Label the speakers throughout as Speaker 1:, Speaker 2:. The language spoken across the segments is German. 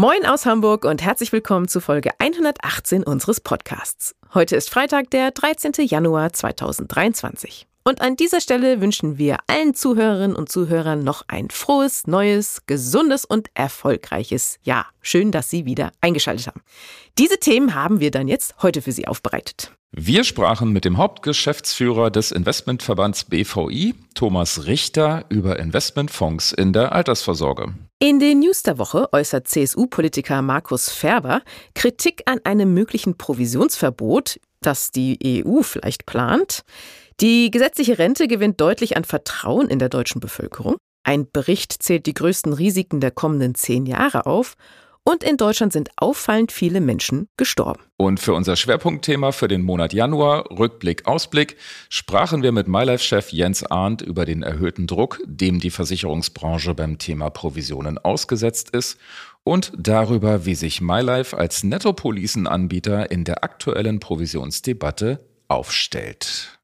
Speaker 1: Moin aus Hamburg und herzlich willkommen zu Folge 118 unseres Podcasts. Heute ist Freitag, der 13. Januar 2023. Und an dieser Stelle wünschen wir allen Zuhörerinnen und Zuhörern noch ein frohes, neues, gesundes und erfolgreiches Jahr. Schön, dass Sie wieder eingeschaltet haben. Diese Themen haben wir dann jetzt heute für Sie aufbereitet.
Speaker 2: Wir sprachen mit dem Hauptgeschäftsführer des Investmentverbands BVI, Thomas Richter, über Investmentfonds in der Altersvorsorge.
Speaker 1: In den News der Woche äußert CSU-Politiker Markus Ferber Kritik an einem möglichen Provisionsverbot, das die EU vielleicht plant. Die gesetzliche Rente gewinnt deutlich an Vertrauen in der deutschen Bevölkerung. Ein Bericht zählt die größten Risiken der kommenden zehn Jahre auf und in Deutschland sind auffallend viele Menschen gestorben.
Speaker 2: Und für unser Schwerpunktthema für den Monat Januar, Rückblick, Ausblick, sprachen wir mit MyLife-Chef Jens Arndt über den erhöhten Druck, dem die Versicherungsbranche beim Thema Provisionen ausgesetzt ist und darüber, wie sich MyLife als Nettopolicenanbieter in der aktuellen Provisionsdebatte aufstellt.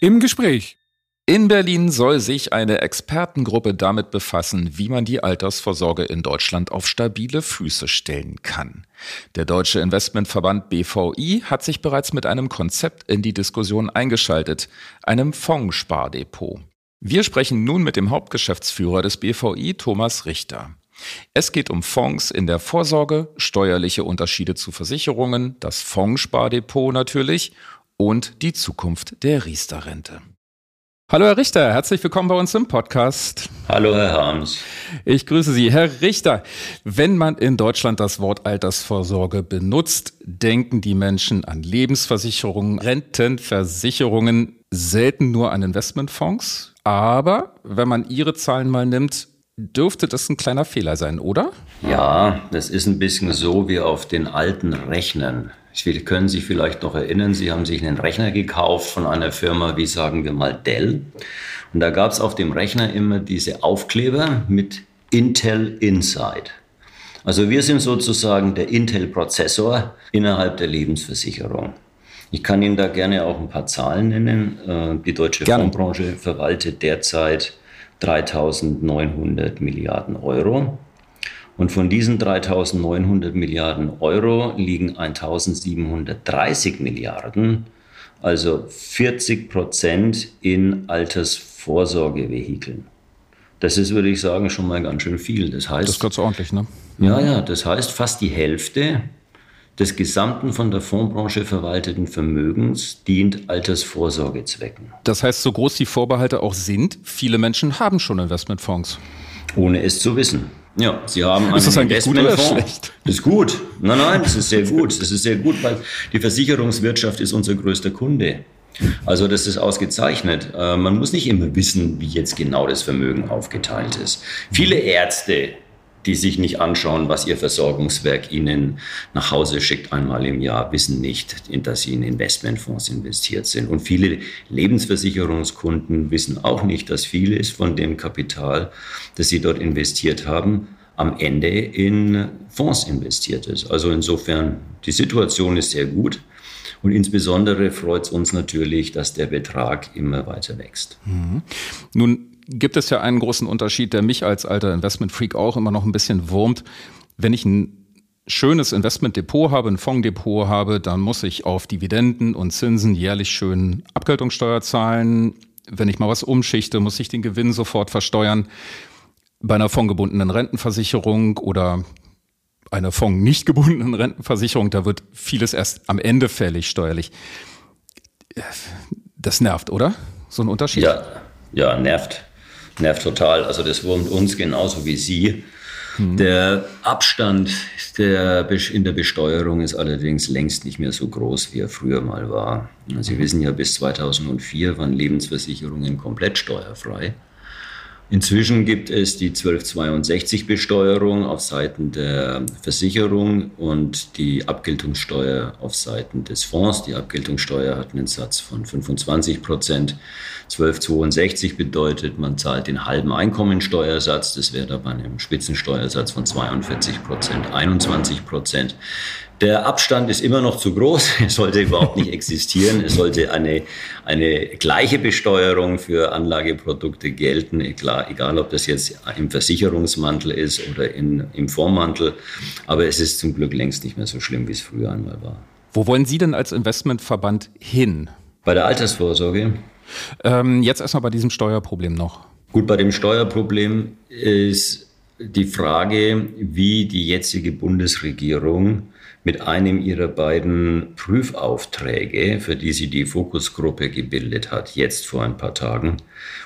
Speaker 3: Im Gespräch
Speaker 2: in Berlin soll sich eine Expertengruppe damit befassen, wie man die Altersvorsorge in Deutschland auf stabile Füße stellen kann. Der Deutsche Investmentverband BVI hat sich bereits mit einem Konzept in die Diskussion eingeschaltet, einem Fondsspardepot. Wir sprechen nun mit dem Hauptgeschäftsführer des BVI, Thomas Richter. Es geht um Fonds in der Vorsorge, steuerliche Unterschiede zu Versicherungen, das Fondsspardepot natürlich und die Zukunft der Riester-Rente. Hallo Herr Richter, herzlich willkommen bei uns im Podcast.
Speaker 4: Hallo Herr Harms.
Speaker 2: Ich grüße Sie. Herr Richter, wenn man in Deutschland das Wort Altersvorsorge benutzt, denken die Menschen an Lebensversicherungen, Rentenversicherungen, selten nur an Investmentfonds. Aber wenn man Ihre Zahlen mal nimmt, dürfte das ein kleiner Fehler sein, oder?
Speaker 4: Ja, das ist ein bisschen so wie auf den alten Rechnern. Sie können sich vielleicht noch erinnern, Sie haben sich einen Rechner gekauft von einer Firma wie sagen wir mal Dell. Und da gab es auf dem Rechner immer diese Aufkleber mit Intel Inside. Also wir sind sozusagen der Intel-Prozessor innerhalb der Lebensversicherung. Ich kann Ihnen da gerne auch ein paar Zahlen nennen. Äh, die deutsche gerne. Fondsbranche verwaltet derzeit 3.900 Milliarden Euro. Und von diesen 3.900 Milliarden Euro liegen 1.730 Milliarden, also 40 Prozent in Altersvorsorgevehikeln. Das ist, würde ich sagen, schon mal ganz schön viel. Das heißt.
Speaker 2: Das ist ganz ordentlich, ne?
Speaker 4: Ja, ja, das heißt, fast die Hälfte des gesamten von der Fondsbranche verwalteten Vermögens dient Altersvorsorgezwecken.
Speaker 2: Das heißt, so groß die Vorbehalte auch sind, viele Menschen haben schon Investmentfonds.
Speaker 4: Ohne es zu wissen. Ja, Sie haben einen
Speaker 2: ist das eigentlich gut oder schlecht?
Speaker 4: Das ist gut. Nein, nein, das ist sehr gut. Das ist sehr gut, weil die Versicherungswirtschaft ist unser größter Kunde. Also das ist ausgezeichnet. Äh, man muss nicht immer wissen, wie jetzt genau das Vermögen aufgeteilt ist. Viele Ärzte die sich nicht anschauen, was ihr Versorgungswerk ihnen nach Hause schickt einmal im Jahr, wissen nicht, dass sie in Investmentfonds investiert sind. Und viele Lebensversicherungskunden wissen auch nicht, dass vieles von dem Kapital, das sie dort investiert haben, am Ende in Fonds investiert ist. Also insofern, die Situation ist sehr gut. Und insbesondere freut es uns natürlich, dass der Betrag immer weiter wächst.
Speaker 2: Mhm. Nun gibt es ja einen großen Unterschied, der mich als alter Investment-Freak auch immer noch ein bisschen wurmt. Wenn ich ein schönes Investmentdepot habe, ein Fondsdepot habe, dann muss ich auf Dividenden und Zinsen jährlich schön Abgeltungssteuer zahlen. Wenn ich mal was umschichte, muss ich den Gewinn sofort versteuern. Bei einer fondgebundenen Rentenversicherung oder einer Fonds nicht gebundenen Rentenversicherung, da wird vieles erst am Ende fällig steuerlich. Das nervt, oder? So ein Unterschied?
Speaker 4: Ja, ja, nervt nervt total. Also das wurmt uns genauso wie Sie. Mhm. Der Abstand der, in der Besteuerung ist allerdings längst nicht mehr so groß, wie er früher mal war. Sie wissen ja, bis 2004 waren Lebensversicherungen komplett steuerfrei. Inzwischen gibt es die 1262-Besteuerung auf Seiten der Versicherung und die Abgeltungssteuer auf Seiten des Fonds. Die Abgeltungssteuer hat einen Satz von 25 Prozent. 1262 bedeutet, man zahlt den halben Einkommensteuersatz. Das wäre dann bei einem Spitzensteuersatz von 42 Prozent, 21 Prozent. Der Abstand ist immer noch zu groß. Er sollte überhaupt nicht existieren. Es sollte eine, eine gleiche Besteuerung für Anlageprodukte gelten, egal, egal ob das jetzt im Versicherungsmantel ist oder in, im Fondsmantel. Aber es ist zum Glück längst nicht mehr so schlimm, wie es früher einmal war.
Speaker 2: Wo wollen Sie denn als Investmentverband hin?
Speaker 4: Bei der Altersvorsorge?
Speaker 2: Ähm, jetzt erstmal bei diesem Steuerproblem noch.
Speaker 4: Gut, bei dem Steuerproblem ist die Frage, wie die jetzige Bundesregierung mit einem ihrer beiden Prüfaufträge, für die sie die Fokusgruppe gebildet hat, jetzt vor ein paar Tagen,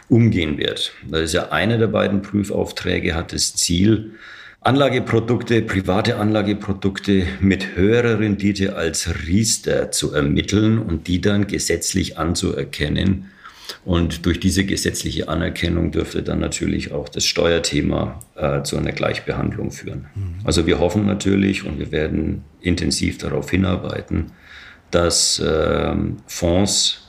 Speaker 4: umgehen wird. Das ist ja einer der beiden Prüfaufträge, hat das Ziel, Anlageprodukte, private Anlageprodukte mit höherer Rendite als Riester zu ermitteln und die dann gesetzlich anzuerkennen und durch diese gesetzliche Anerkennung dürfte dann natürlich auch das Steuerthema äh, zu einer Gleichbehandlung führen. Mhm. Also wir hoffen natürlich und wir werden intensiv darauf hinarbeiten, dass äh, Fonds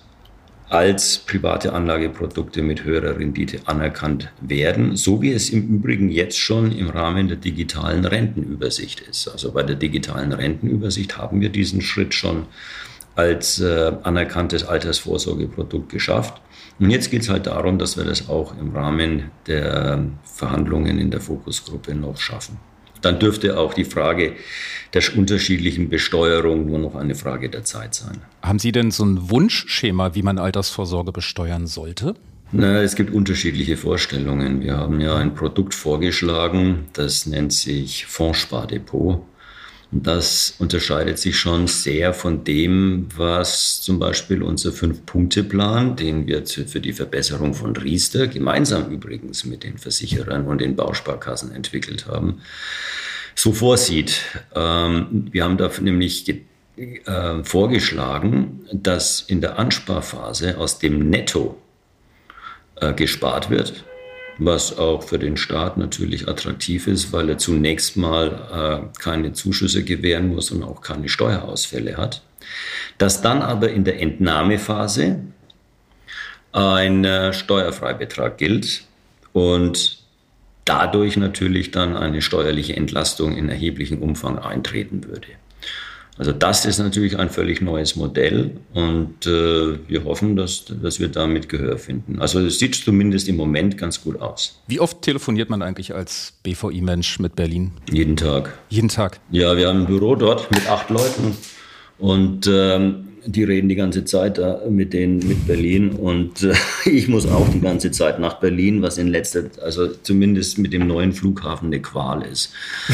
Speaker 4: als private Anlageprodukte mit höherer Rendite anerkannt werden, so wie es im Übrigen jetzt schon im Rahmen der digitalen Rentenübersicht ist. Also bei der digitalen Rentenübersicht haben wir diesen Schritt schon als äh, anerkanntes Altersvorsorgeprodukt geschafft. Und jetzt geht es halt darum, dass wir das auch im Rahmen der Verhandlungen in der Fokusgruppe noch schaffen. Dann dürfte auch die Frage der unterschiedlichen Besteuerung nur noch eine Frage der Zeit sein.
Speaker 2: Haben Sie denn so ein Wunschschema, wie man Altersvorsorge besteuern sollte?
Speaker 4: Na, es gibt unterschiedliche Vorstellungen. Wir haben ja ein Produkt vorgeschlagen, das nennt sich Fondspardepot. Das unterscheidet sich schon sehr von dem, was zum Beispiel unser Fünf-Punkte-Plan, den wir für die Verbesserung von Riester, gemeinsam übrigens mit den Versicherern und den Bausparkassen entwickelt haben, so vorsieht. Ähm, wir haben da nämlich äh, vorgeschlagen, dass in der Ansparphase aus dem Netto äh, gespart wird was auch für den Staat natürlich attraktiv ist, weil er zunächst mal äh, keine Zuschüsse gewähren muss und auch keine Steuerausfälle hat. Dass dann aber in der Entnahmephase ein äh, Steuerfreibetrag gilt und dadurch natürlich dann eine steuerliche Entlastung in erheblichem Umfang eintreten würde. Also das ist natürlich ein völlig neues Modell und äh, wir hoffen, dass, dass wir damit Gehör finden. Also es sieht zumindest im Moment ganz gut aus.
Speaker 2: Wie oft telefoniert man eigentlich als BVI-Mensch mit Berlin?
Speaker 4: Jeden Tag.
Speaker 2: Jeden Tag?
Speaker 4: Ja, wir haben ein Büro dort mit acht Leuten und ähm, die reden die ganze Zeit da mit denen mit Berlin und äh, ich muss auch die ganze Zeit nach Berlin, was in letzter, also zumindest mit dem neuen Flughafen eine Qual ist.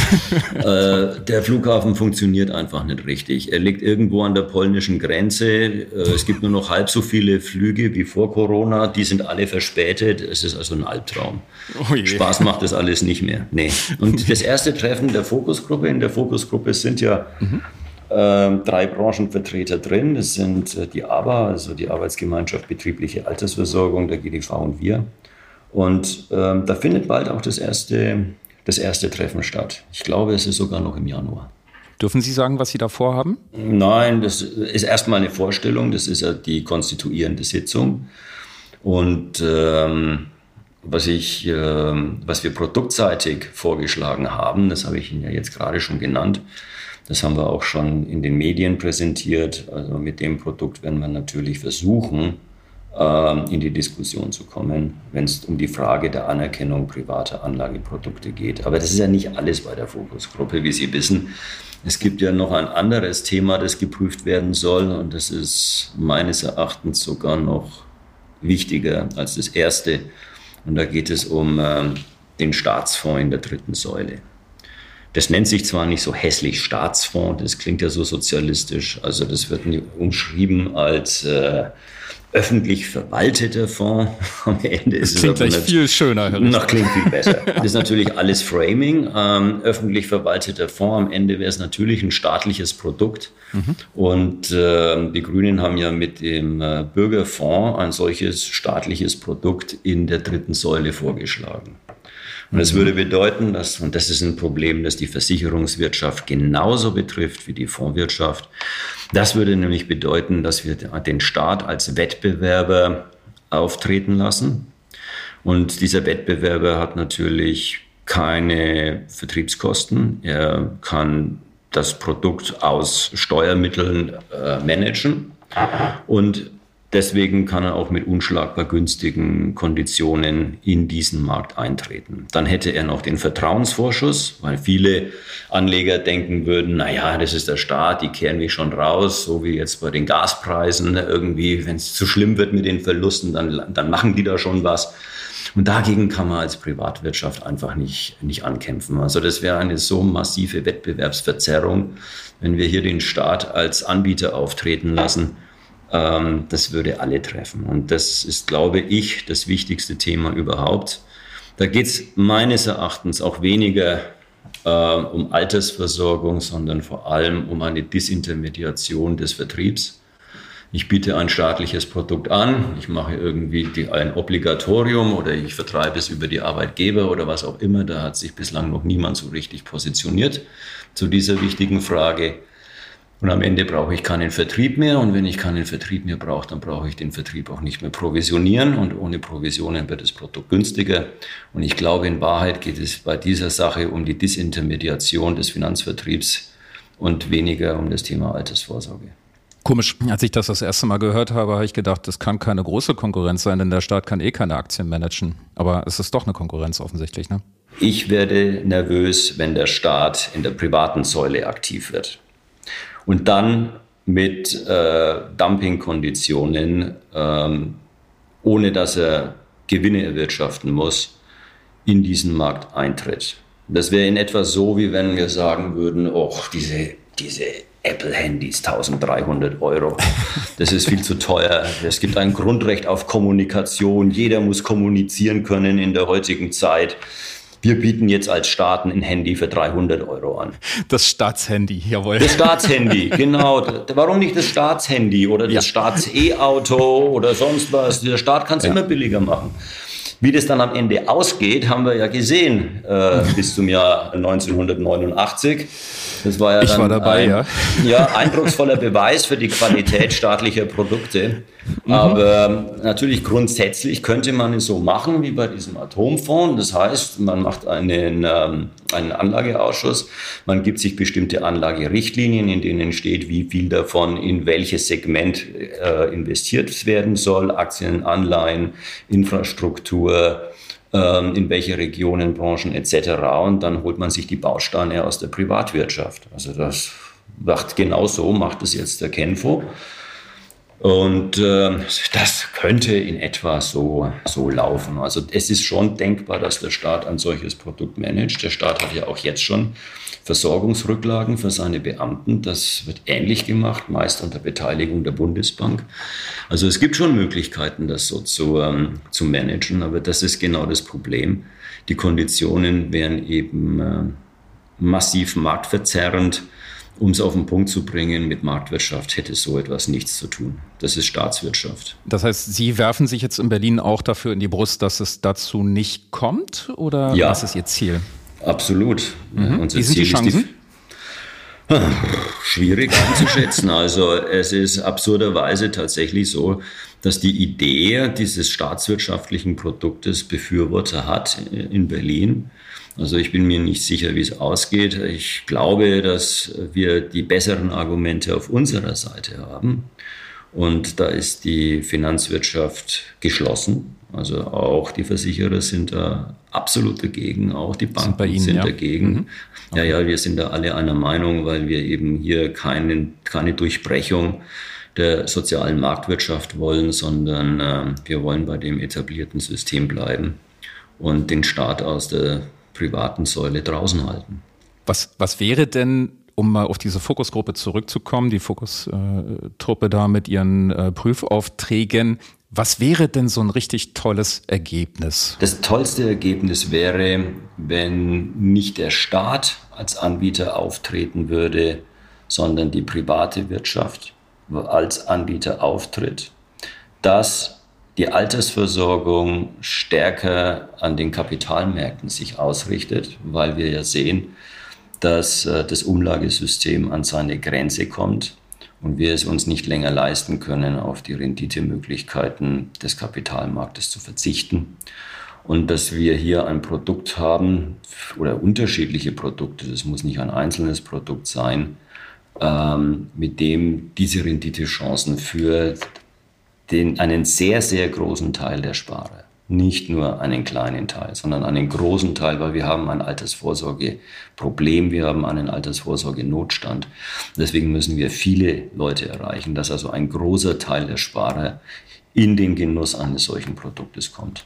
Speaker 4: äh, der Flughafen funktioniert einfach nicht richtig. Er liegt irgendwo an der polnischen Grenze. Äh, es gibt nur noch halb so viele Flüge wie vor Corona. Die sind alle verspätet. Es ist also ein Albtraum. Oh Spaß macht das alles nicht mehr. Nee. Und das erste Treffen der Fokusgruppe, in der Fokusgruppe sind ja mhm drei Branchenvertreter drin. Das sind äh, die ABA, also die Arbeitsgemeinschaft Betriebliche Altersversorgung, der GDV und wir. Und ähm, da findet bald auch das erste, das erste Treffen statt. Ich glaube, es ist sogar noch im Januar.
Speaker 2: Dürfen Sie sagen, was Sie da vorhaben?
Speaker 4: Nein, das ist erstmal eine Vorstellung. Das ist ja die konstituierende Sitzung. Und ähm, was, ich, äh, was wir produktseitig vorgeschlagen haben, das habe ich Ihnen ja jetzt gerade schon genannt, das haben wir auch schon in den Medien präsentiert. Also mit dem Produkt werden wir natürlich versuchen, ähm, in die Diskussion zu kommen, wenn es um die Frage der Anerkennung privater Anlageprodukte geht. Aber das ist ja nicht alles bei der Fokusgruppe, wie Sie wissen. Es gibt ja noch ein anderes Thema, das geprüft werden soll und das ist meines Erachtens sogar noch wichtiger als das erste. Und da geht es um ähm, den Staatsfonds in der dritten Säule. Das nennt sich zwar nicht so hässlich Staatsfonds, das klingt ja so sozialistisch, also das wird umschrieben als äh, öffentlich verwalteter Fonds. Am Ende
Speaker 2: ist das klingt es gleich viel schöner.
Speaker 4: Noch klingt viel besser. Das ist natürlich alles Framing. Ähm, öffentlich verwalteter Fonds. Am Ende wäre es natürlich ein staatliches Produkt. Mhm. Und äh, die Grünen haben ja mit dem äh, Bürgerfonds ein solches staatliches Produkt in der dritten Säule vorgeschlagen. Und das würde bedeuten, dass, und das ist ein Problem, das die Versicherungswirtschaft genauso betrifft wie die Fondswirtschaft, das würde nämlich bedeuten, dass wir den Staat als Wettbewerber auftreten lassen. Und dieser Wettbewerber hat natürlich keine Vertriebskosten. Er kann das Produkt aus Steuermitteln äh, managen. Und Deswegen kann er auch mit unschlagbar günstigen Konditionen in diesen Markt eintreten. Dann hätte er noch den Vertrauensvorschuss, weil viele Anleger denken würden, na ja, das ist der Staat, die kehren mich schon raus, so wie jetzt bei den Gaspreisen irgendwie, wenn es zu schlimm wird mit den Verlusten, dann, dann machen die da schon was. Und dagegen kann man als Privatwirtschaft einfach nicht, nicht ankämpfen. Also das wäre eine so massive Wettbewerbsverzerrung, wenn wir hier den Staat als Anbieter auftreten lassen ähm, das würde alle treffen. Und das ist, glaube ich, das wichtigste Thema überhaupt. Da geht es meines Erachtens auch weniger äh, um Altersversorgung, sondern vor allem um eine Disintermediation des Vertriebs. Ich biete ein staatliches Produkt an, ich mache irgendwie die, ein Obligatorium oder ich vertreibe es über die Arbeitgeber oder was auch immer. Da hat sich bislang noch niemand so richtig positioniert zu dieser wichtigen Frage. Und am Ende brauche ich keinen Vertrieb mehr. Und wenn ich keinen Vertrieb mehr brauche, dann brauche ich den Vertrieb auch nicht mehr provisionieren. Und ohne Provisionen wird das Produkt günstiger. Und ich glaube, in Wahrheit geht es bei dieser Sache um die Disintermediation des Finanzvertriebs und weniger um das Thema Altersvorsorge.
Speaker 2: Komisch, als ich das das erste Mal gehört habe, habe ich gedacht, das kann keine große Konkurrenz sein, denn der Staat kann eh keine Aktien managen. Aber es ist doch eine Konkurrenz offensichtlich, ne?
Speaker 4: Ich werde nervös, wenn der Staat in der privaten Säule aktiv wird und dann mit äh, Dumpingkonditionen, ähm, ohne dass er Gewinne erwirtschaften muss, in diesen Markt eintritt. Das wäre in etwa so, wie wenn wir sagen würden, oh, diese, diese Apple-Handys, 1300 Euro. Das ist viel zu teuer. Es gibt ein Grundrecht auf Kommunikation. Jeder muss kommunizieren können in der heutigen Zeit wir bieten jetzt als Staaten ein Handy für 300 Euro an.
Speaker 2: Das Staatshandy, jawohl.
Speaker 4: Das Staatshandy, genau. Warum nicht das Staatshandy oder das ja. Staats-E-Auto oder sonst was? Der Staat kann es ja. immer billiger machen. Wie das dann am Ende ausgeht, haben wir ja gesehen äh, bis zum Jahr 1989. Das war ja
Speaker 2: ich war dabei,
Speaker 4: ein,
Speaker 2: ja.
Speaker 4: ja. eindrucksvoller Beweis für die Qualität staatlicher Produkte. Mhm. Aber natürlich grundsätzlich könnte man es so machen wie bei diesem Atomfonds. Das heißt, man macht einen, ähm, einen Anlageausschuss, man gibt sich bestimmte Anlagerichtlinien, in denen steht, wie viel davon in welches Segment äh, investiert werden soll, Aktien, Anleihen, Infrastruktur, ähm, in welche Regionen, Branchen etc. Und dann holt man sich die Bausteine aus der Privatwirtschaft. Also das macht genau so, macht es jetzt der Kenfo. Und äh, das könnte in etwa so, so laufen. Also es ist schon denkbar, dass der Staat ein solches Produkt managt. Der Staat hat ja auch jetzt schon Versorgungsrücklagen für seine Beamten. Das wird ähnlich gemacht, meist unter Beteiligung der Bundesbank. Also es gibt schon Möglichkeiten, das so zu, ähm, zu managen, aber das ist genau das Problem. Die Konditionen wären eben äh, massiv marktverzerrend um es auf den Punkt zu bringen, mit Marktwirtschaft hätte so etwas nichts zu tun. Das ist Staatswirtschaft.
Speaker 2: Das heißt, Sie werfen sich jetzt in Berlin auch dafür in die Brust, dass es dazu nicht kommt? Oder
Speaker 4: ja,
Speaker 2: was ist Ihr Ziel?
Speaker 4: Absolut.
Speaker 2: Mhm. Unser Wie sind Ziel die Chancen?
Speaker 4: Die, schwierig einzuschätzen. Also es ist absurderweise tatsächlich so, dass die Idee dieses staatswirtschaftlichen Produktes Befürworter hat in Berlin. Also ich bin mir nicht sicher, wie es ausgeht. Ich glaube, dass wir die besseren Argumente auf unserer Seite haben. Und da ist die Finanzwirtschaft geschlossen. Also auch die Versicherer sind da absolut dagegen, auch die Banken sind, Ihnen, sind ja. dagegen. Mhm. Okay. Ja, ja, wir sind da alle einer Meinung, weil wir eben hier keinen, keine Durchbrechung der sozialen Marktwirtschaft wollen, sondern äh, wir wollen bei dem etablierten System bleiben und den Staat aus der privaten Säule draußen halten.
Speaker 2: Was, was wäre denn um mal auf diese Fokusgruppe zurückzukommen, die Fokustruppe da mit ihren äh, Prüfaufträgen. Was wäre denn so ein richtig tolles Ergebnis?
Speaker 4: Das tollste Ergebnis wäre, wenn nicht der Staat als Anbieter auftreten würde, sondern die private Wirtschaft als Anbieter auftritt, dass die Altersversorgung stärker an den Kapitalmärkten sich ausrichtet, weil wir ja sehen, dass äh, das Umlagesystem an seine Grenze kommt und wir es uns nicht länger leisten können, auf die Renditemöglichkeiten des Kapitalmarktes zu verzichten. Und dass wir hier ein Produkt haben oder unterschiedliche Produkte, das muss nicht ein einzelnes Produkt sein, ähm, mit dem diese Renditechancen für den, einen sehr, sehr großen Teil der Sparer nicht nur einen kleinen Teil, sondern einen großen Teil, weil wir haben ein Altersvorsorgeproblem, wir haben einen Altersvorsorgenotstand. Deswegen müssen wir viele Leute erreichen, dass also ein großer Teil der Sparer in den Genuss eines solchen Produktes kommt.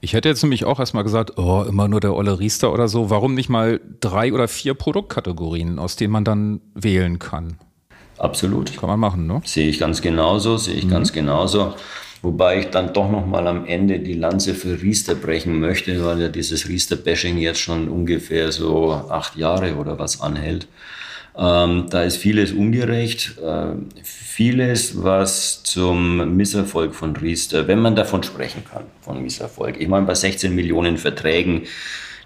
Speaker 2: Ich hätte jetzt nämlich auch erstmal gesagt, oh, immer nur der Olle Riester oder so. Warum nicht mal drei oder vier Produktkategorien, aus denen man dann wählen kann?
Speaker 4: Absolut.
Speaker 2: Kann man machen, ne?
Speaker 4: Sehe ich ganz genauso, sehe ich mhm. ganz genauso. Wobei ich dann doch noch mal am Ende die Lanze für Riester brechen möchte, weil ja dieses Riester-Bashing jetzt schon ungefähr so acht Jahre oder was anhält. Ähm, da ist vieles ungerecht, äh, vieles, was zum Misserfolg von Riester, wenn man davon sprechen kann, von Misserfolg. Ich meine, bei 16 Millionen Verträgen,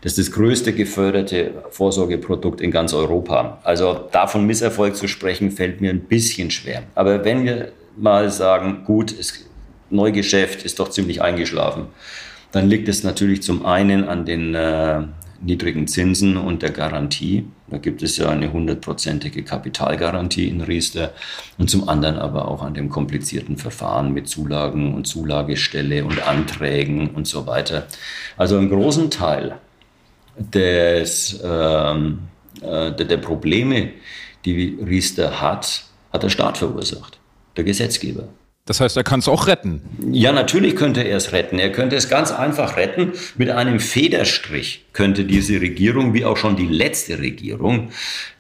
Speaker 4: das ist das größte geförderte Vorsorgeprodukt in ganz Europa. Also davon Misserfolg zu sprechen, fällt mir ein bisschen schwer. Aber wenn wir mal sagen, gut, es Neugeschäft ist doch ziemlich eingeschlafen. Dann liegt es natürlich zum einen an den äh, niedrigen Zinsen und der Garantie. Da gibt es ja eine hundertprozentige Kapitalgarantie in Riester und zum anderen aber auch an dem komplizierten Verfahren mit Zulagen und Zulagestelle und Anträgen und so weiter. Also einen großen Teil des, ähm, äh, der, der Probleme, die Riester hat, hat der Staat verursacht, der Gesetzgeber.
Speaker 2: Das heißt, er kann es auch retten.
Speaker 4: Ja, natürlich könnte er es retten. Er könnte es ganz einfach retten. Mit einem Federstrich könnte diese Regierung, wie auch schon die letzte Regierung,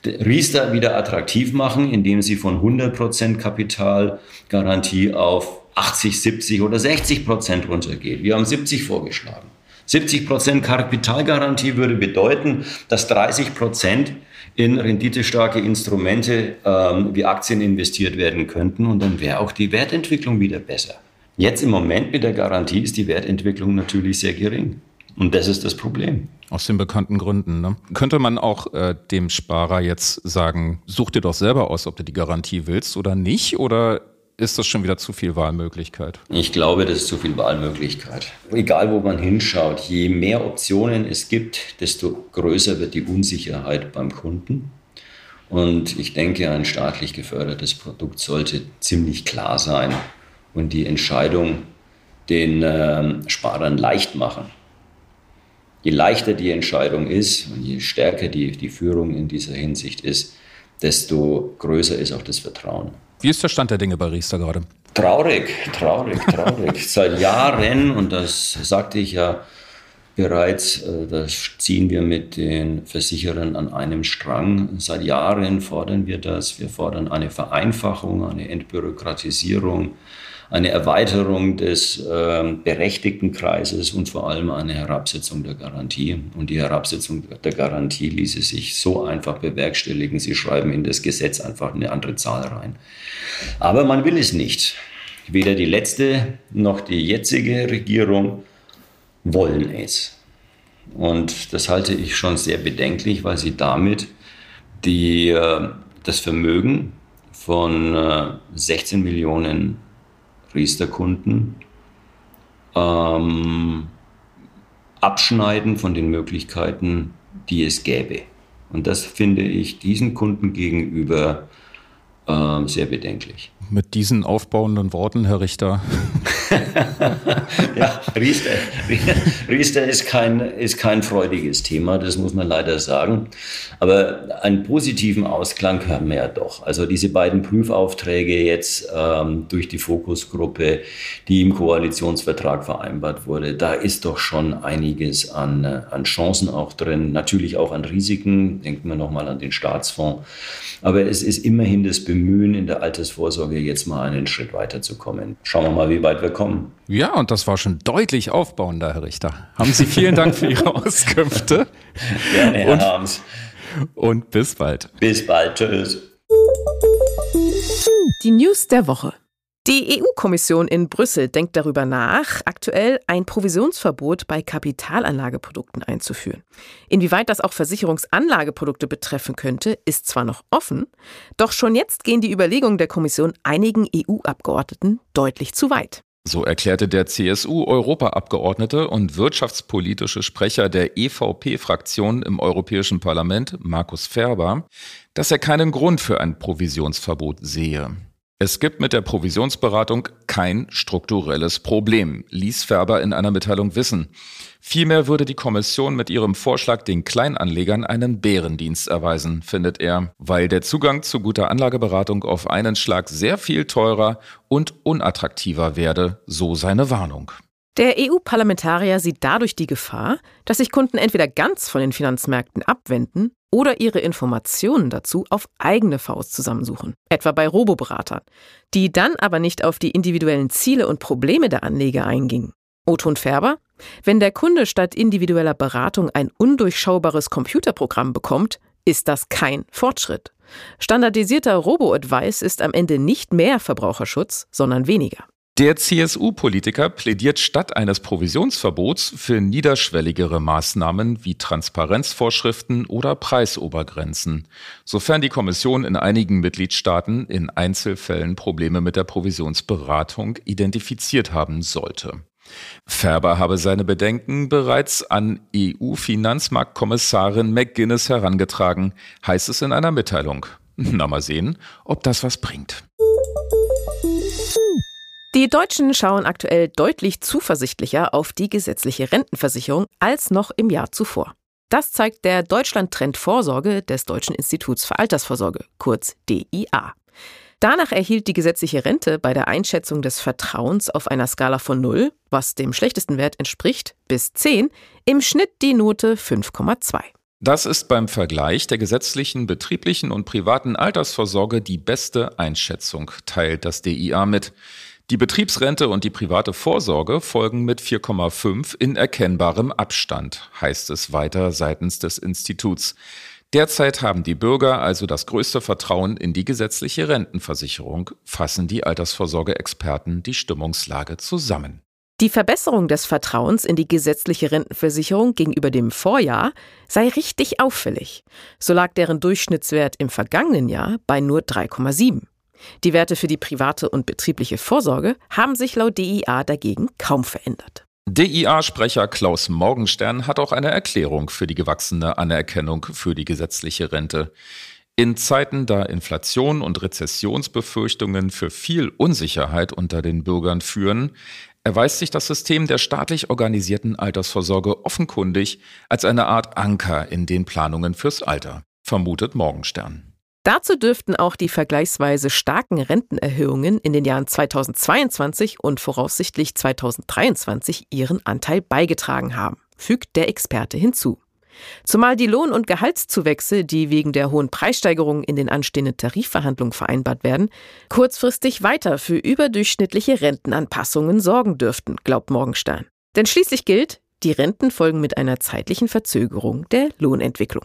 Speaker 4: Riester wieder attraktiv machen, indem sie von 100% Kapitalgarantie auf 80, 70 oder 60 Prozent runtergeht. Wir haben 70 vorgeschlagen. 70 Prozent Kapitalgarantie würde bedeuten, dass 30 Prozent in renditestarke Instrumente ähm, wie Aktien investiert werden könnten und dann wäre auch die Wertentwicklung wieder besser. Jetzt im Moment mit der Garantie ist die Wertentwicklung natürlich sehr gering. Und das ist das Problem.
Speaker 2: Aus den bekannten Gründen. Ne? Könnte man auch äh, dem Sparer jetzt sagen, such dir doch selber aus, ob du die Garantie willst oder nicht? Oder ist das schon wieder zu viel Wahlmöglichkeit?
Speaker 4: Ich glaube, das ist zu viel Wahlmöglichkeit. Egal, wo man hinschaut, je mehr Optionen es gibt, desto größer wird die Unsicherheit beim Kunden. Und ich denke, ein staatlich gefördertes Produkt sollte ziemlich klar sein und die Entscheidung den äh, Sparern leicht machen. Je leichter die Entscheidung ist und je stärker die, die Führung in dieser Hinsicht ist, desto größer ist auch das Vertrauen.
Speaker 2: Wie ist der Stand der Dinge bei Riester gerade?
Speaker 4: Traurig, traurig, traurig. Seit Jahren, und das sagte ich ja bereits, äh, das ziehen wir mit den Versicherern an einem Strang. Seit Jahren fordern wir das. Wir fordern eine Vereinfachung, eine Entbürokratisierung eine Erweiterung des äh, berechtigten Kreises und vor allem eine Herabsetzung der Garantie. Und die Herabsetzung der Garantie ließe sich so einfach bewerkstelligen. Sie schreiben in das Gesetz einfach eine andere Zahl rein. Aber man will es nicht. Weder die letzte noch die jetzige Regierung wollen es. Und das halte ich schon sehr bedenklich, weil sie damit die, äh, das Vermögen von äh, 16 Millionen Priesterkunden ähm, abschneiden von den Möglichkeiten, die es gäbe. Und das finde ich diesen Kunden gegenüber äh, sehr bedenklich.
Speaker 2: Mit diesen aufbauenden Worten, Herr Richter,
Speaker 4: ja, Riester, Riester ist, kein, ist kein freudiges Thema, das muss man leider sagen. Aber einen positiven Ausklang haben wir ja doch. Also diese beiden Prüfaufträge jetzt ähm, durch die Fokusgruppe, die im Koalitionsvertrag vereinbart wurde, da ist doch schon einiges an, an Chancen auch drin, natürlich auch an Risiken. Denken wir nochmal an den Staatsfonds. Aber es ist immerhin das Bemühen, in der Altersvorsorge jetzt mal einen Schritt weiterzukommen. Schauen wir mal, wie weit wir kommen.
Speaker 2: Ja, und das war schon deutlich aufbauender, Herr Richter. Haben Sie vielen Dank für Ihre Auskünfte.
Speaker 4: Gerne, Herr und, Harms.
Speaker 2: Und bis bald.
Speaker 4: Bis bald. Tschüss.
Speaker 1: Die News der Woche. Die EU-Kommission in Brüssel denkt darüber nach, aktuell ein Provisionsverbot bei Kapitalanlageprodukten einzuführen. Inwieweit das auch Versicherungsanlageprodukte betreffen könnte, ist zwar noch offen, doch schon jetzt gehen die Überlegungen der Kommission einigen EU-Abgeordneten deutlich zu weit.
Speaker 2: So erklärte der CSU-Europaabgeordnete und wirtschaftspolitische Sprecher der EVP-Fraktion im Europäischen Parlament, Markus Ferber, dass er keinen Grund für ein Provisionsverbot sehe. Es gibt mit der Provisionsberatung kein strukturelles Problem, ließ Färber in einer Mitteilung wissen. Vielmehr würde die Kommission mit ihrem Vorschlag den Kleinanlegern einen Bärendienst erweisen, findet er, weil der Zugang zu guter Anlageberatung auf einen Schlag sehr viel teurer und unattraktiver werde, so seine Warnung.
Speaker 1: Der EU-Parlamentarier sieht dadurch die Gefahr, dass sich Kunden entweder ganz von den Finanzmärkten abwenden oder ihre Informationen dazu auf eigene Faust zusammensuchen, etwa bei Roboberatern, die dann aber nicht auf die individuellen Ziele und Probleme der Anleger eingingen. Oton Färber, wenn der Kunde statt individueller Beratung ein undurchschaubares Computerprogramm bekommt, ist das kein Fortschritt. Standardisierter Robo-Advice ist am Ende nicht mehr Verbraucherschutz, sondern weniger.
Speaker 2: Der CSU-Politiker plädiert statt eines Provisionsverbots für niederschwelligere Maßnahmen wie Transparenzvorschriften oder Preisobergrenzen, sofern die Kommission in einigen Mitgliedstaaten in Einzelfällen Probleme mit der Provisionsberatung identifiziert haben sollte. Färber habe seine Bedenken bereits an EU-Finanzmarktkommissarin McGuinness herangetragen, heißt es in einer Mitteilung. Na mal sehen, ob das was bringt.
Speaker 1: Die Deutschen schauen aktuell deutlich zuversichtlicher auf die gesetzliche Rentenversicherung als noch im Jahr zuvor. Das zeigt der Deutschland-Trend Vorsorge des Deutschen Instituts für Altersvorsorge, kurz DIA. Danach erhielt die gesetzliche Rente bei der Einschätzung des Vertrauens auf einer Skala von 0, was dem schlechtesten Wert entspricht, bis 10, im Schnitt die Note 5,2.
Speaker 2: Das ist beim Vergleich der gesetzlichen, betrieblichen und privaten Altersvorsorge die beste Einschätzung, teilt das DIA mit. Die Betriebsrente und die private Vorsorge folgen mit 4,5 in erkennbarem Abstand, heißt es weiter seitens des Instituts. Derzeit haben die Bürger also das größte Vertrauen in die gesetzliche Rentenversicherung, fassen die Altersvorsorgeexperten die Stimmungslage zusammen.
Speaker 1: Die Verbesserung des Vertrauens in die gesetzliche Rentenversicherung gegenüber dem Vorjahr sei richtig auffällig. So lag deren Durchschnittswert im vergangenen Jahr bei nur 3,7. Die Werte für die private und betriebliche Vorsorge haben sich laut DIA dagegen kaum verändert.
Speaker 2: DIA-Sprecher Klaus Morgenstern hat auch eine Erklärung für die gewachsene Anerkennung für die gesetzliche Rente. In Zeiten, da Inflation und Rezessionsbefürchtungen für viel Unsicherheit unter den Bürgern führen, erweist sich das System der staatlich organisierten Altersvorsorge offenkundig als eine Art Anker in den Planungen fürs Alter, vermutet Morgenstern.
Speaker 1: Dazu dürften auch die vergleichsweise starken Rentenerhöhungen in den Jahren 2022 und voraussichtlich 2023 ihren Anteil beigetragen haben, fügt der Experte hinzu. Zumal die Lohn- und Gehaltszuwächse, die wegen der hohen Preissteigerungen in den anstehenden Tarifverhandlungen vereinbart werden, kurzfristig weiter für überdurchschnittliche Rentenanpassungen sorgen dürften, glaubt Morgenstern. Denn schließlich gilt, die Renten folgen mit einer zeitlichen Verzögerung der Lohnentwicklung.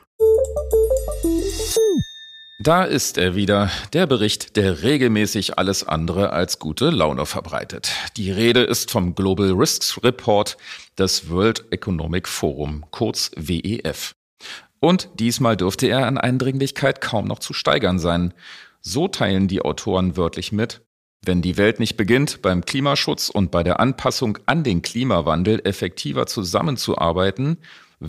Speaker 2: Da ist er wieder, der Bericht, der regelmäßig alles andere als gute Laune verbreitet. Die Rede ist vom Global Risks Report des World Economic Forum, kurz WEF. Und diesmal dürfte er an Eindringlichkeit kaum noch zu steigern sein. So teilen die Autoren wörtlich mit, wenn die Welt nicht beginnt, beim Klimaschutz und bei der Anpassung an den Klimawandel effektiver zusammenzuarbeiten,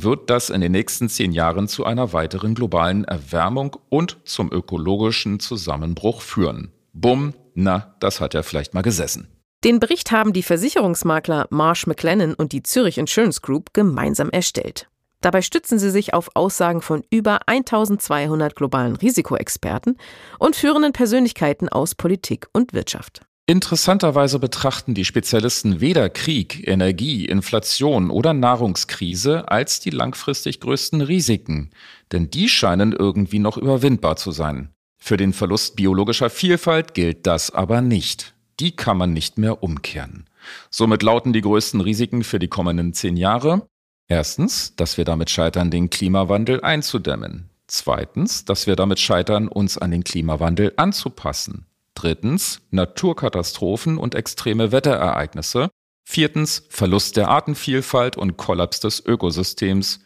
Speaker 2: wird das in den nächsten zehn Jahren zu einer weiteren globalen Erwärmung und zum ökologischen Zusammenbruch führen. Bumm, na, das hat ja vielleicht mal gesessen.
Speaker 1: Den Bericht haben die Versicherungsmakler Marsh McLennan und die Zürich Insurance Group gemeinsam erstellt. Dabei stützen sie sich auf Aussagen von über 1200 globalen Risikoexperten und führenden Persönlichkeiten aus Politik und Wirtschaft.
Speaker 2: Interessanterweise betrachten die Spezialisten weder Krieg, Energie, Inflation oder Nahrungskrise als die langfristig größten Risiken, denn die scheinen irgendwie noch überwindbar zu sein. Für den Verlust biologischer Vielfalt gilt das aber nicht. Die kann man nicht mehr umkehren. Somit lauten die größten Risiken für die kommenden zehn Jahre Erstens, dass wir damit scheitern, den Klimawandel einzudämmen. Zweitens, dass wir damit scheitern, uns an den Klimawandel anzupassen. Drittens, Naturkatastrophen und extreme Wetterereignisse. Viertens, Verlust der Artenvielfalt und Kollaps des Ökosystems.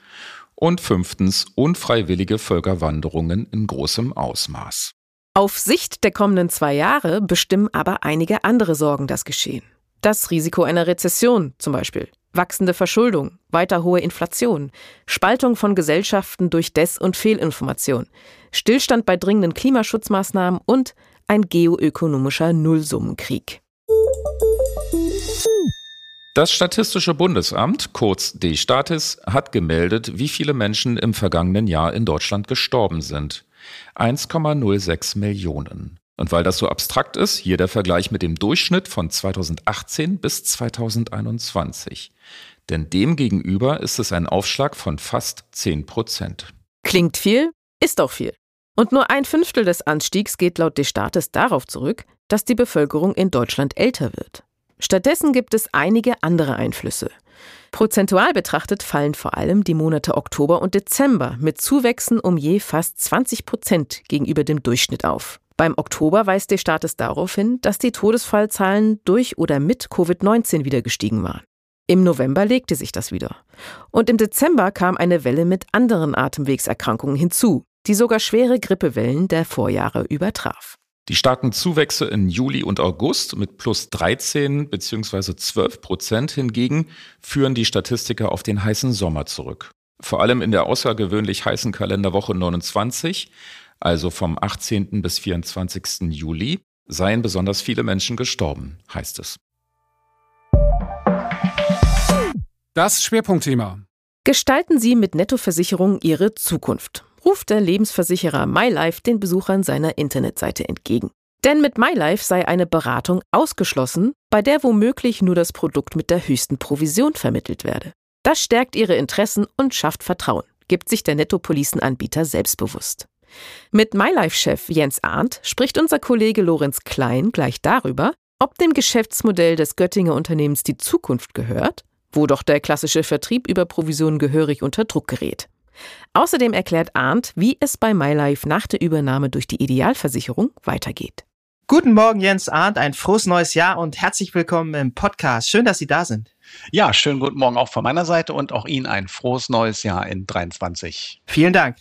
Speaker 2: Und fünftens, unfreiwillige Völkerwanderungen in großem Ausmaß.
Speaker 1: Auf Sicht der kommenden zwei Jahre bestimmen aber einige andere Sorgen das Geschehen. Das Risiko einer Rezession zum Beispiel, wachsende Verschuldung, weiter hohe Inflation, Spaltung von Gesellschaften durch Des- und Fehlinformation, Stillstand bei dringenden Klimaschutzmaßnahmen und ein geoökonomischer Nullsummenkrieg.
Speaker 2: Das Statistische Bundesamt, kurz D-Statis, hat gemeldet, wie viele Menschen im vergangenen Jahr in Deutschland gestorben sind. 1,06 Millionen. Und weil das so abstrakt ist, hier der Vergleich mit dem Durchschnitt von 2018 bis 2021. Denn demgegenüber ist es ein Aufschlag von fast 10 Prozent.
Speaker 1: Klingt viel, ist auch viel. Und nur ein Fünftel des Anstiegs geht laut des Staates darauf zurück, dass die Bevölkerung in Deutschland älter wird. Stattdessen gibt es einige andere Einflüsse. Prozentual betrachtet fallen vor allem die Monate Oktober und Dezember mit Zuwächsen um je fast 20 Prozent gegenüber dem Durchschnitt auf. Beim Oktober weist der Staat darauf hin, dass die Todesfallzahlen durch oder mit Covid-19 wieder gestiegen waren. Im November legte sich das wieder. Und im Dezember kam eine Welle mit anderen Atemwegserkrankungen hinzu, die sogar schwere Grippewellen der Vorjahre übertraf.
Speaker 2: Die starken Zuwächse in Juli und August mit plus 13 bzw. 12 Prozent hingegen führen die Statistiker auf den heißen Sommer zurück. Vor allem in der außergewöhnlich heißen Kalenderwoche 29 also vom 18. bis 24. Juli, seien besonders viele Menschen gestorben, heißt es.
Speaker 3: Das Schwerpunktthema.
Speaker 1: Gestalten Sie mit Nettoversicherung Ihre Zukunft, ruft der Lebensversicherer MyLife den Besuchern seiner Internetseite entgegen. Denn mit MyLife sei eine Beratung ausgeschlossen, bei der womöglich nur das Produkt mit der höchsten Provision vermittelt werde. Das stärkt Ihre Interessen und schafft Vertrauen, gibt sich der Nettopolicenanbieter selbstbewusst. Mit MyLife-Chef Jens Arndt spricht unser Kollege Lorenz Klein gleich darüber, ob dem Geschäftsmodell des Göttinger Unternehmens die Zukunft gehört, wo doch der klassische Vertrieb über Provisionen gehörig unter Druck gerät. Außerdem erklärt Arndt, wie es bei MyLife nach der Übernahme durch die Idealversicherung weitergeht.
Speaker 5: Guten Morgen, Jens Arndt, ein frohes neues Jahr und herzlich willkommen im Podcast. Schön, dass Sie da sind.
Speaker 6: Ja, schönen guten Morgen auch von meiner Seite und auch Ihnen ein frohes neues Jahr in 23.
Speaker 5: Vielen Dank.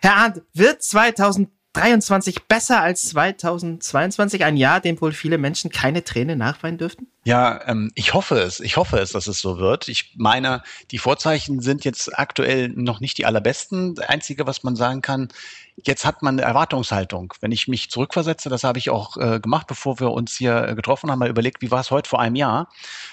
Speaker 5: Herr Arndt, wird 2023 besser als 2022, ein Jahr, dem wohl viele Menschen keine Träne nachweinen dürften?
Speaker 6: Ja, ähm, ich hoffe es. Ich hoffe es, dass es so wird. Ich meine, die Vorzeichen sind jetzt aktuell noch nicht die allerbesten. Das Einzige, was man sagen kann, jetzt hat man eine Erwartungshaltung. Wenn ich mich zurückversetze, das habe ich auch äh, gemacht, bevor wir uns hier äh, getroffen haben, mal überlegt, wie war es heute vor einem Jahr?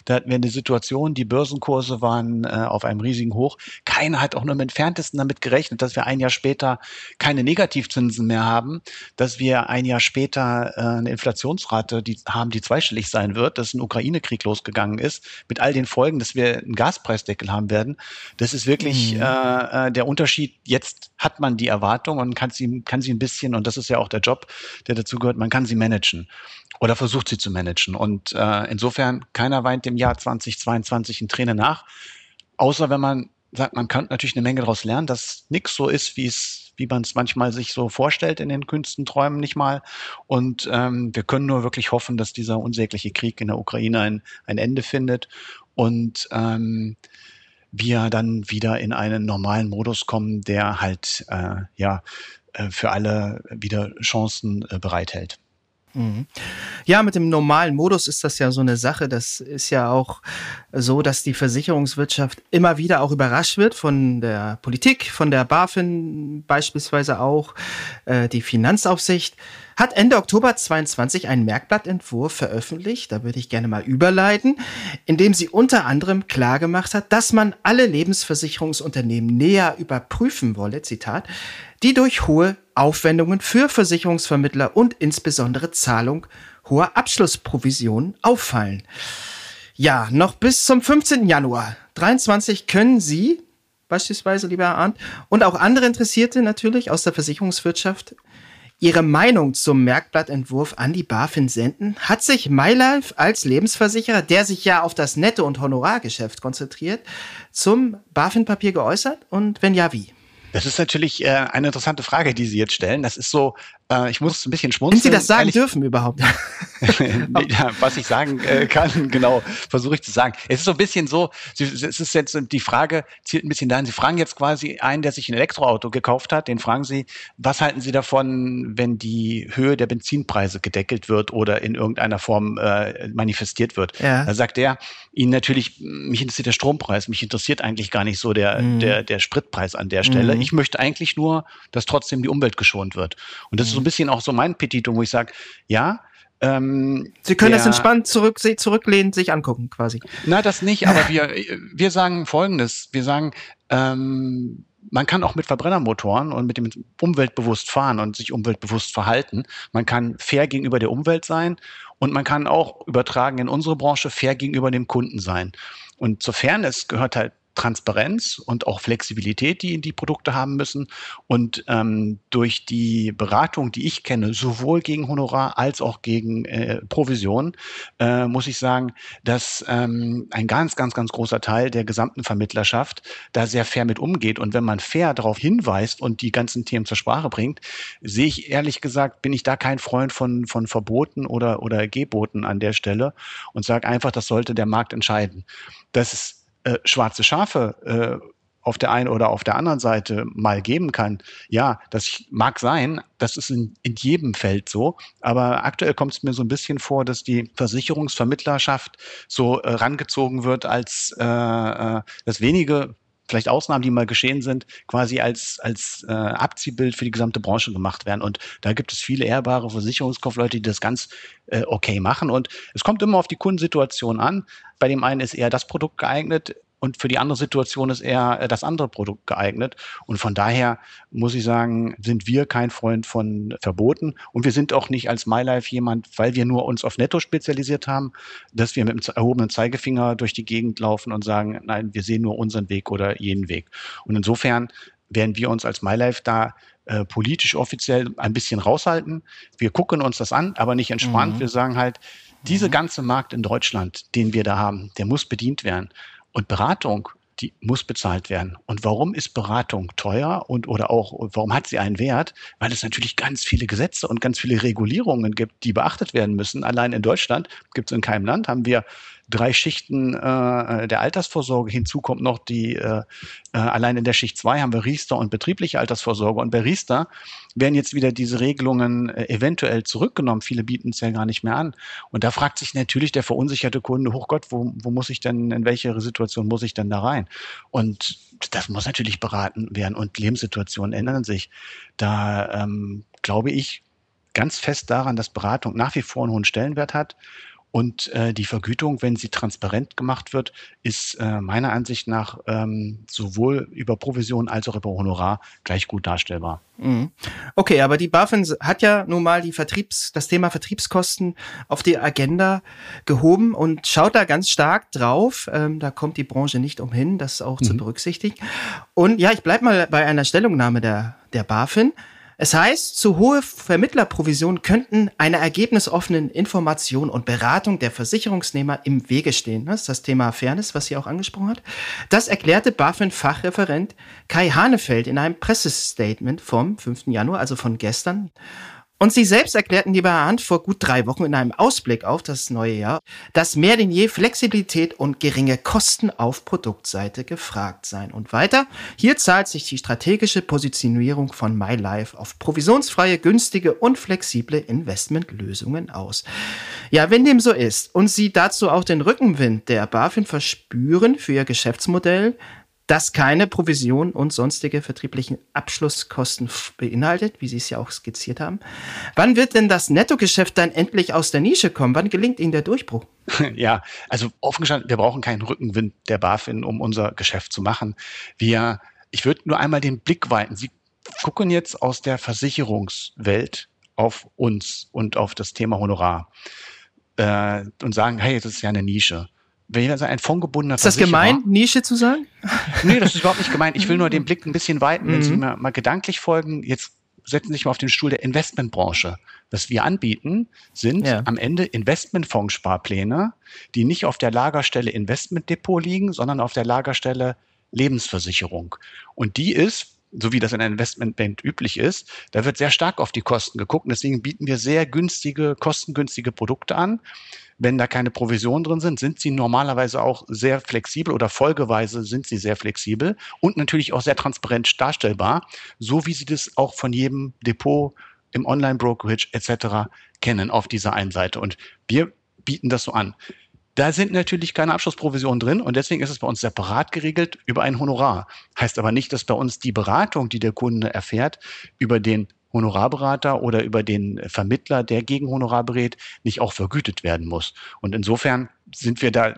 Speaker 6: Da hatten wir eine Situation, die Börsenkurse waren äh, auf einem riesigen Hoch. Keiner hat auch nur im entferntesten damit gerechnet, dass wir ein Jahr später keine Negativzinsen mehr haben, dass wir ein Jahr später äh, eine Inflationsrate die haben, die zweistellig sein wird, dass ein Ukraine-Krieg losgegangen ist, mit all den Folgen, dass wir einen Gaspreisdeckel haben werden. Das ist wirklich mhm. äh, äh der Unterschied. Jetzt hat man die Erwartung und kann sie, kann sie ein bisschen, und das ist ja auch der Job, der dazu gehört, man kann sie managen oder versucht sie zu managen. Und äh, insofern, keiner weint dem Jahr 2022 in Träne nach, außer wenn man sagt, man kann natürlich eine Menge daraus lernen, dass nichts so ist, wie es wie man es manchmal sich so vorstellt in den Künsten, träumen nicht mal. Und ähm, wir können nur wirklich hoffen, dass dieser unsägliche Krieg in der Ukraine ein, ein Ende findet und ähm, wir dann wieder in einen normalen Modus kommen, der halt äh, ja äh, für alle wieder Chancen äh, bereithält.
Speaker 5: Ja, mit dem normalen Modus ist das ja so eine Sache. Das ist ja auch so, dass die Versicherungswirtschaft immer wieder auch überrascht wird von der Politik, von der BaFin beispielsweise auch, äh, die Finanzaufsicht hat Ende Oktober 22 einen Merkblattentwurf veröffentlicht, da würde ich gerne mal überleiten, in dem sie unter anderem klargemacht hat, dass man alle Lebensversicherungsunternehmen näher überprüfen wolle, Zitat, die durch hohe Aufwendungen für Versicherungsvermittler und insbesondere Zahlung hoher Abschlussprovisionen auffallen. Ja, noch bis zum 15. Januar 23 können Sie beispielsweise, lieber Arndt, und auch andere Interessierte natürlich aus der Versicherungswirtschaft ihre Meinung zum Merkblattentwurf an die BaFin senden. Hat sich MyLife als Lebensversicherer, der sich ja auf das Netto- und Honorargeschäft konzentriert, zum BaFin-Papier geäußert? Und wenn ja, wie?
Speaker 6: Das ist natürlich äh, eine interessante Frage, die Sie jetzt stellen. Das ist so, äh, ich muss ein bisschen schmunzeln.
Speaker 5: Wenn Sie das sagen Ehrlich, dürfen überhaupt.
Speaker 6: ja, was ich sagen äh, kann, genau, versuche ich zu sagen. Es ist so ein bisschen so, es ist jetzt die Frage, zielt ein bisschen dahin, Sie fragen jetzt quasi einen, der sich ein Elektroauto gekauft hat, den fragen Sie, was halten Sie davon, wenn die Höhe der Benzinpreise gedeckelt wird oder in irgendeiner Form äh, manifestiert wird? Ja. Da sagt er, Ihnen natürlich, mich interessiert der Strompreis, mich interessiert eigentlich gar nicht so der, mhm. der, der Spritpreis an der Stelle. Mhm. Ich möchte eigentlich nur, dass trotzdem die Umwelt geschont wird. Und das ist so ein bisschen auch so mein Petitum, wo ich sage, ja,
Speaker 5: ähm, Sie können der, das entspannt zurück, zurücklehnen, sich angucken, quasi.
Speaker 6: Na, das nicht, aber wir, wir sagen Folgendes. Wir sagen, ähm, man kann auch mit Verbrennermotoren und mit dem umweltbewusst fahren und sich umweltbewusst verhalten. Man kann fair gegenüber der Umwelt sein und man kann auch übertragen in unsere Branche fair gegenüber dem Kunden sein. Und zur Fairness gehört halt Transparenz und auch Flexibilität, die die Produkte haben müssen. Und ähm, durch die Beratung, die ich kenne, sowohl gegen Honorar als auch gegen äh, Provision, äh, muss ich sagen, dass ähm, ein ganz, ganz, ganz großer Teil der gesamten Vermittlerschaft da sehr fair mit umgeht. Und wenn man fair darauf hinweist und die ganzen Themen zur Sprache bringt, sehe ich ehrlich gesagt, bin ich da kein Freund von, von Verboten oder, oder Geboten an der Stelle und sage einfach, das sollte der Markt entscheiden. Das ist äh, schwarze Schafe äh, auf der einen oder auf der anderen Seite mal geben kann. Ja, das mag sein, das ist in, in jedem Feld so, aber aktuell kommt es mir so ein bisschen vor, dass die Versicherungsvermittlerschaft so äh, rangezogen wird, als äh, äh das wenige vielleicht Ausnahmen, die mal geschehen sind, quasi als, als äh, Abziehbild für die gesamte Branche gemacht werden. Und da gibt es viele ehrbare Versicherungskaufleute, die das ganz äh, okay machen. Und es kommt immer auf die Kundensituation an. Bei dem einen ist eher das Produkt geeignet, und für die andere Situation ist eher äh, das andere Produkt geeignet. Und von daher muss ich sagen, sind wir kein Freund von Verboten. Und wir sind auch nicht als MyLife jemand, weil wir nur uns auf Netto spezialisiert haben, dass wir mit dem erhobenen Zeigefinger durch die Gegend laufen und sagen, nein, wir sehen nur unseren Weg oder jenen Weg. Und insofern werden wir uns als MyLife da äh, politisch offiziell ein bisschen raushalten. Wir gucken uns das an, aber nicht entspannt. Mhm. Wir sagen halt, diese mhm. ganze Markt in Deutschland, den wir da haben, der muss bedient werden. Und Beratung, die muss bezahlt werden. Und warum ist Beratung teuer und oder auch warum hat sie einen Wert? Weil es natürlich ganz viele Gesetze und ganz viele Regulierungen gibt, die beachtet werden müssen. Allein in Deutschland gibt es in keinem Land haben wir drei Schichten äh, der Altersvorsorge. Hinzu kommt noch die, äh, äh, allein in der Schicht zwei haben wir Riester und betriebliche Altersvorsorge. Und bei Riester werden jetzt wieder diese Regelungen äh, eventuell zurückgenommen. Viele bieten es ja gar nicht mehr an. Und da fragt sich natürlich der verunsicherte Kunde, hoch Gott, wo, wo muss ich denn, in welche Situation muss ich denn da rein? Und das muss natürlich beraten werden und Lebenssituationen ändern sich. Da ähm, glaube ich ganz fest daran, dass Beratung nach wie vor einen hohen Stellenwert hat und äh, die Vergütung, wenn sie transparent gemacht wird, ist äh, meiner Ansicht nach ähm, sowohl über Provision als auch über Honorar gleich gut darstellbar.
Speaker 5: Mhm. Okay, aber die BaFin hat ja nun mal die Vertriebs, das Thema Vertriebskosten auf die Agenda gehoben und schaut da ganz stark drauf. Ähm, da kommt die Branche nicht umhin, das auch mhm. zu berücksichtigen. Und ja, ich bleib mal bei einer Stellungnahme der, der BaFin. Es heißt, zu hohe Vermittlerprovisionen könnten einer ergebnisoffenen Information und Beratung der Versicherungsnehmer im Wege stehen. Das ist das Thema Fairness, was sie auch angesprochen hat. Das erklärte BaFin-Fachreferent Kai Hanefeld in einem Pressestatement vom 5. Januar, also von gestern. Und Sie selbst erklärten, lieber Hand, vor gut drei Wochen in einem Ausblick auf das neue Jahr, dass mehr denn je Flexibilität und geringe Kosten auf Produktseite gefragt seien. Und weiter, hier zahlt sich die strategische Positionierung von MyLife auf provisionsfreie, günstige und flexible Investmentlösungen aus. Ja, wenn dem so ist und Sie dazu auch den Rückenwind der BaFin verspüren für Ihr Geschäftsmodell, das keine Provision und sonstige vertrieblichen Abschlusskosten beinhaltet, wie Sie es ja auch skizziert haben. Wann wird denn das Nettogeschäft dann endlich aus der Nische kommen? Wann gelingt Ihnen der Durchbruch?
Speaker 6: Ja, also offen gestanden, wir brauchen keinen Rückenwind der BaFin, um unser Geschäft zu machen. Wir, ich würde nur einmal den Blick weiten. Sie gucken jetzt aus der Versicherungswelt auf uns und auf das Thema Honorar äh, und sagen, hey, das ist ja eine Nische. Wenn ich also ein fondgebundener
Speaker 5: Ist das gemein, Nische zu sagen?
Speaker 6: Nee, das ist überhaupt nicht gemein. Ich will nur den Blick ein bisschen weiten. Wenn Sie mhm. mir mal gedanklich folgen, jetzt setzen Sie sich mal auf den Stuhl der Investmentbranche. Was wir anbieten, sind ja. am Ende Investmentfondssparpläne, die nicht auf der Lagerstelle Investmentdepot liegen, sondern auf der Lagerstelle Lebensversicherung. Und die ist so wie das in einer Investmentbank üblich ist, da wird sehr stark auf die Kosten geguckt. Und deswegen bieten wir sehr günstige, kostengünstige Produkte an. Wenn da keine Provisionen drin sind, sind sie normalerweise auch sehr flexibel oder folgeweise sind sie sehr flexibel und natürlich auch sehr transparent darstellbar, so wie sie das auch von jedem Depot im Online-Brokerage etc. kennen auf dieser einen Seite. Und wir bieten das so an. Da sind natürlich keine Abschlussprovisionen drin und deswegen ist es bei uns separat geregelt über ein Honorar. Heißt aber nicht, dass bei uns die Beratung, die der Kunde erfährt, über den Honorarberater oder über den Vermittler, der gegen Honorar berät, nicht auch vergütet werden muss. Und insofern sind wir da,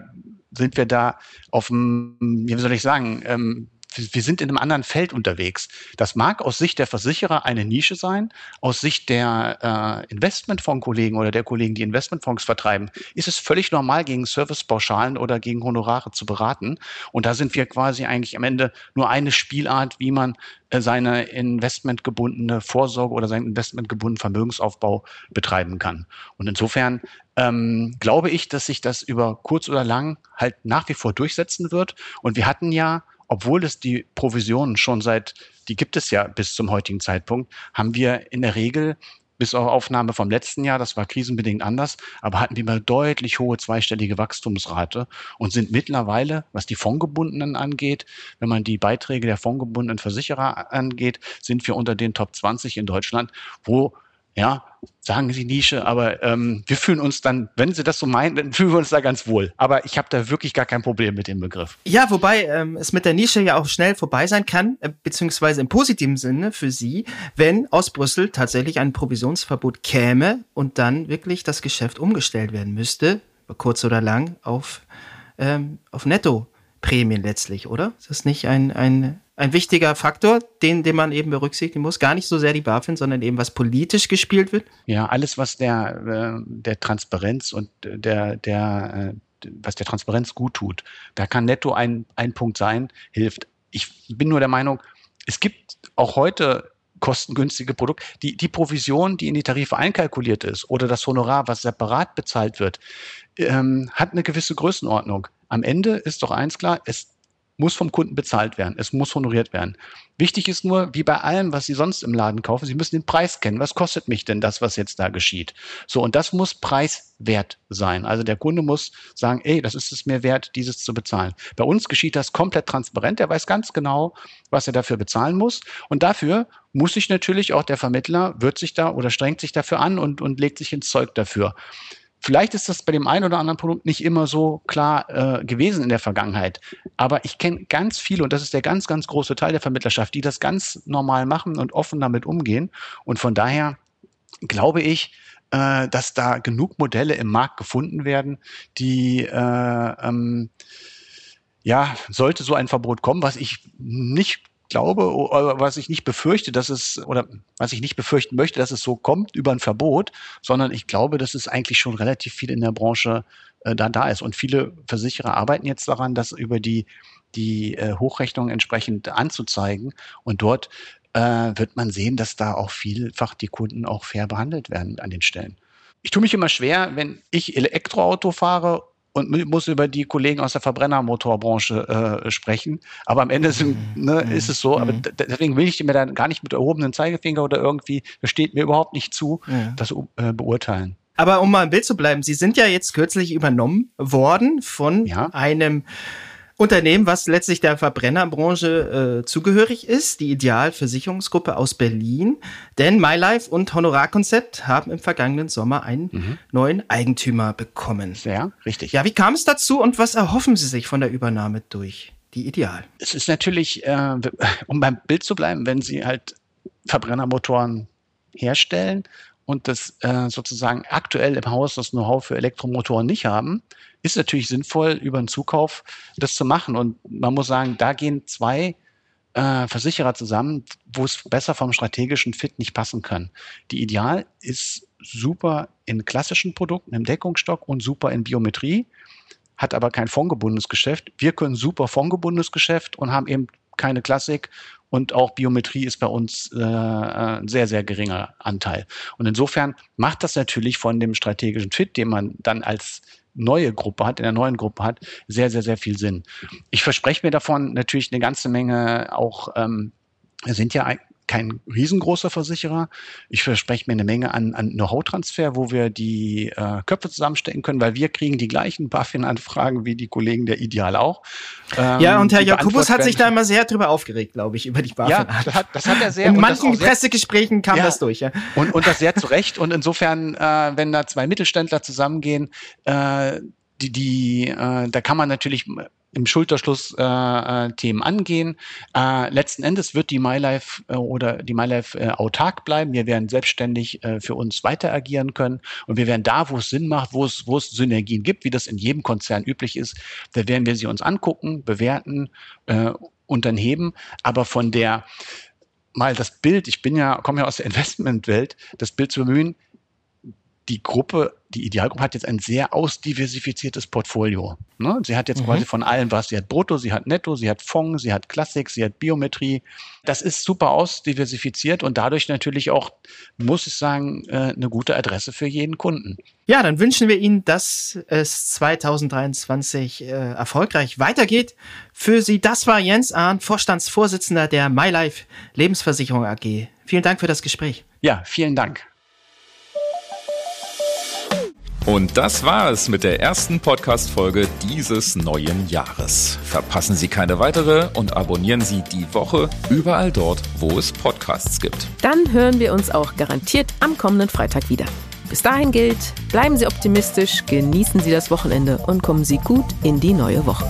Speaker 6: sind wir da auf dem, wie soll ich sagen, ähm, wir sind in einem anderen Feld unterwegs. Das mag aus Sicht der Versicherer eine Nische sein, aus Sicht der äh, Investmentfondskollegen oder der Kollegen, die Investmentfonds vertreiben, ist es völlig normal, gegen Servicepauschalen oder gegen Honorare zu beraten. Und da sind wir quasi eigentlich am Ende nur eine Spielart, wie man äh, seine investmentgebundene Vorsorge oder seinen investmentgebundenen Vermögensaufbau betreiben kann. Und insofern ähm, glaube ich, dass sich das über kurz oder lang halt nach wie vor durchsetzen wird. Und wir hatten ja obwohl es die Provisionen schon seit, die gibt es ja bis zum heutigen Zeitpunkt, haben wir in der Regel bis auf Aufnahme vom letzten Jahr, das war krisenbedingt anders, aber hatten wir mal deutlich hohe zweistellige Wachstumsrate und sind mittlerweile, was die Fondgebundenen angeht, wenn man die Beiträge der fondgebundenen Versicherer angeht, sind wir unter den Top 20 in Deutschland, wo ja, sagen Sie Nische, aber ähm, wir fühlen uns dann, wenn Sie das so meinen, dann fühlen wir uns da ganz wohl. Aber ich habe da wirklich gar kein Problem mit dem Begriff.
Speaker 5: Ja, wobei ähm, es mit der Nische ja auch schnell vorbei sein kann, äh, beziehungsweise im positiven Sinne für Sie, wenn aus Brüssel tatsächlich ein Provisionsverbot käme und dann wirklich das Geschäft umgestellt werden müsste, kurz oder lang, auf, ähm, auf Nettoprämien letztlich, oder? Ist das nicht ein, ein ein wichtiger Faktor, den, den man eben berücksichtigen muss. Gar nicht so sehr die BaFin, sondern eben was politisch gespielt wird.
Speaker 6: Ja, alles, was der, äh, der Transparenz und der, der, äh, was der Transparenz gut tut. Da kann netto ein, ein Punkt sein, hilft. Ich bin nur der Meinung, es gibt auch heute kostengünstige Produkte. Die, die Provision, die in die Tarife einkalkuliert ist oder das Honorar, was separat bezahlt wird, ähm, hat eine gewisse Größenordnung. Am Ende ist doch eins klar, es muss vom Kunden bezahlt werden. Es muss honoriert werden. Wichtig ist nur, wie bei allem, was Sie sonst im Laden kaufen, Sie müssen den Preis kennen. Was kostet mich denn das, was jetzt da geschieht? So, und das muss preiswert sein. Also der Kunde muss sagen, ey, das ist es mir wert, dieses zu bezahlen. Bei uns geschieht das komplett transparent. Er weiß ganz genau, was er dafür bezahlen muss. Und dafür muss sich natürlich auch der Vermittler, wird sich da oder strengt sich dafür an und, und legt sich ins Zeug dafür. Vielleicht ist das bei dem einen oder anderen Produkt nicht immer so klar äh, gewesen in der Vergangenheit. Aber ich kenne ganz viele, und das ist der ganz, ganz große Teil der Vermittlerschaft, die das ganz normal machen und offen damit umgehen. Und von daher glaube ich, äh, dass da genug Modelle im Markt gefunden werden, die äh, ähm, ja, sollte so ein Verbot kommen, was ich nicht glaube, oder was ich nicht befürchte, dass es, oder was ich nicht befürchten möchte, dass es so kommt über ein Verbot, sondern ich glaube, dass es eigentlich schon relativ viel in der Branche äh, da, da ist. Und viele Versicherer arbeiten jetzt daran, das über die, die äh, Hochrechnung entsprechend anzuzeigen. Und dort äh, wird man sehen, dass da auch vielfach die Kunden auch fair behandelt werden an den Stellen. Ich tue mich immer schwer, wenn ich Elektroauto fahre und muss über die Kollegen aus der Verbrennermotorbranche äh, sprechen. Aber am Ende sind, mhm. ne, mhm. ist es so. Aber mhm. deswegen will ich mir dann gar nicht mit erhobenen Zeigefinger oder irgendwie, das steht mir überhaupt nicht zu, ja. das äh, beurteilen.
Speaker 5: Aber um mal im Bild zu bleiben, Sie sind ja jetzt kürzlich übernommen worden von ja. einem Unternehmen, was letztlich der Verbrennerbranche äh, zugehörig ist, die Idealversicherungsgruppe aus Berlin. Denn MyLife und Honorarkonzept haben im vergangenen Sommer einen mhm. neuen Eigentümer bekommen.
Speaker 6: Ja, richtig.
Speaker 5: Ja, wie kam es dazu und was erhoffen Sie sich von der Übernahme durch die Ideal.
Speaker 6: Es ist natürlich, äh, um beim Bild zu bleiben, wenn Sie halt Verbrennermotoren herstellen und das äh, sozusagen aktuell im Haus das Know-how für Elektromotoren nicht haben, ist natürlich sinnvoll, über einen Zukauf das zu machen. Und man muss sagen, da gehen zwei äh, Versicherer zusammen, wo es besser vom strategischen Fit nicht passen kann. Die Ideal ist super in klassischen Produkten, im Deckungsstock und super in Biometrie, hat aber kein fondgebundenes Geschäft. Wir können super fondgebundenes Geschäft und haben eben keine Klassik und auch Biometrie ist bei uns äh, ein sehr, sehr geringer Anteil. Und insofern macht das natürlich von dem strategischen Fit, den man dann als neue Gruppe hat, in der neuen Gruppe hat, sehr, sehr, sehr viel Sinn. Ich verspreche mir davon natürlich eine ganze Menge auch, ähm, sind ja kein riesengroßer Versicherer. Ich verspreche mir eine Menge an, an Know-how-Transfer, wo wir die äh, Köpfe zusammenstecken können, weil wir kriegen die gleichen BaFin-Anfragen wie die Kollegen der Ideal auch.
Speaker 5: Ähm, ja, und Herr Jakobus hat sich da immer sehr drüber aufgeregt, glaube ich, über die BaFin. Ja,
Speaker 6: das hat, das hat er sehr.
Speaker 5: In manchen Pressegesprächen kam ja, das durch. Ja.
Speaker 6: Und, und das sehr zu Recht. Und insofern, äh, wenn da zwei Mittelständler zusammengehen, äh, die, die, äh, da kann man natürlich im Schulterschluss äh, äh, Themen angehen. Äh, letzten Endes wird die MyLife äh, oder die MyLife äh, autark bleiben. Wir werden selbstständig äh, für uns weiter agieren können und wir werden da, wo es Sinn macht, wo es, Synergien gibt, wie das in jedem Konzern üblich ist, da werden wir sie uns angucken, bewerten äh, und dann heben. Aber von der mal das Bild, ich bin ja, komme ja aus der Investmentwelt, das Bild zu bemühen, die Gruppe, die Idealgruppe hat jetzt ein sehr ausdiversifiziertes Portfolio. Ne? Sie hat jetzt mhm. quasi von allem was. Sie hat Brutto, sie hat Netto, sie hat Fonds, sie hat Klassik, sie hat Biometrie. Das ist super ausdiversifiziert und dadurch natürlich auch, muss ich sagen, äh, eine gute Adresse für jeden Kunden.
Speaker 5: Ja, dann wünschen wir Ihnen, dass es 2023 äh, erfolgreich weitergeht. Für Sie, das war Jens Ahn, Vorstandsvorsitzender der MyLife Lebensversicherung AG. Vielen Dank für das Gespräch.
Speaker 6: Ja, vielen Dank.
Speaker 2: Und das war es mit der ersten Podcast-Folge dieses neuen Jahres. Verpassen Sie keine weitere und abonnieren Sie die Woche überall dort, wo es Podcasts gibt.
Speaker 1: Dann hören wir uns auch garantiert am kommenden Freitag wieder. Bis dahin gilt, bleiben Sie optimistisch, genießen Sie das Wochenende und kommen Sie gut in die neue Woche.